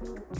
Thank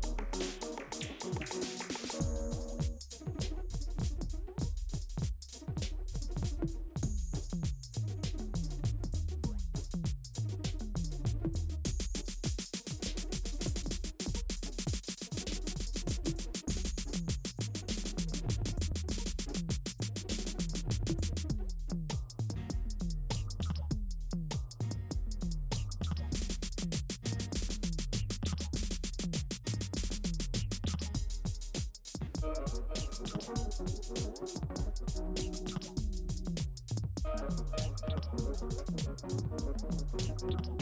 Thank you.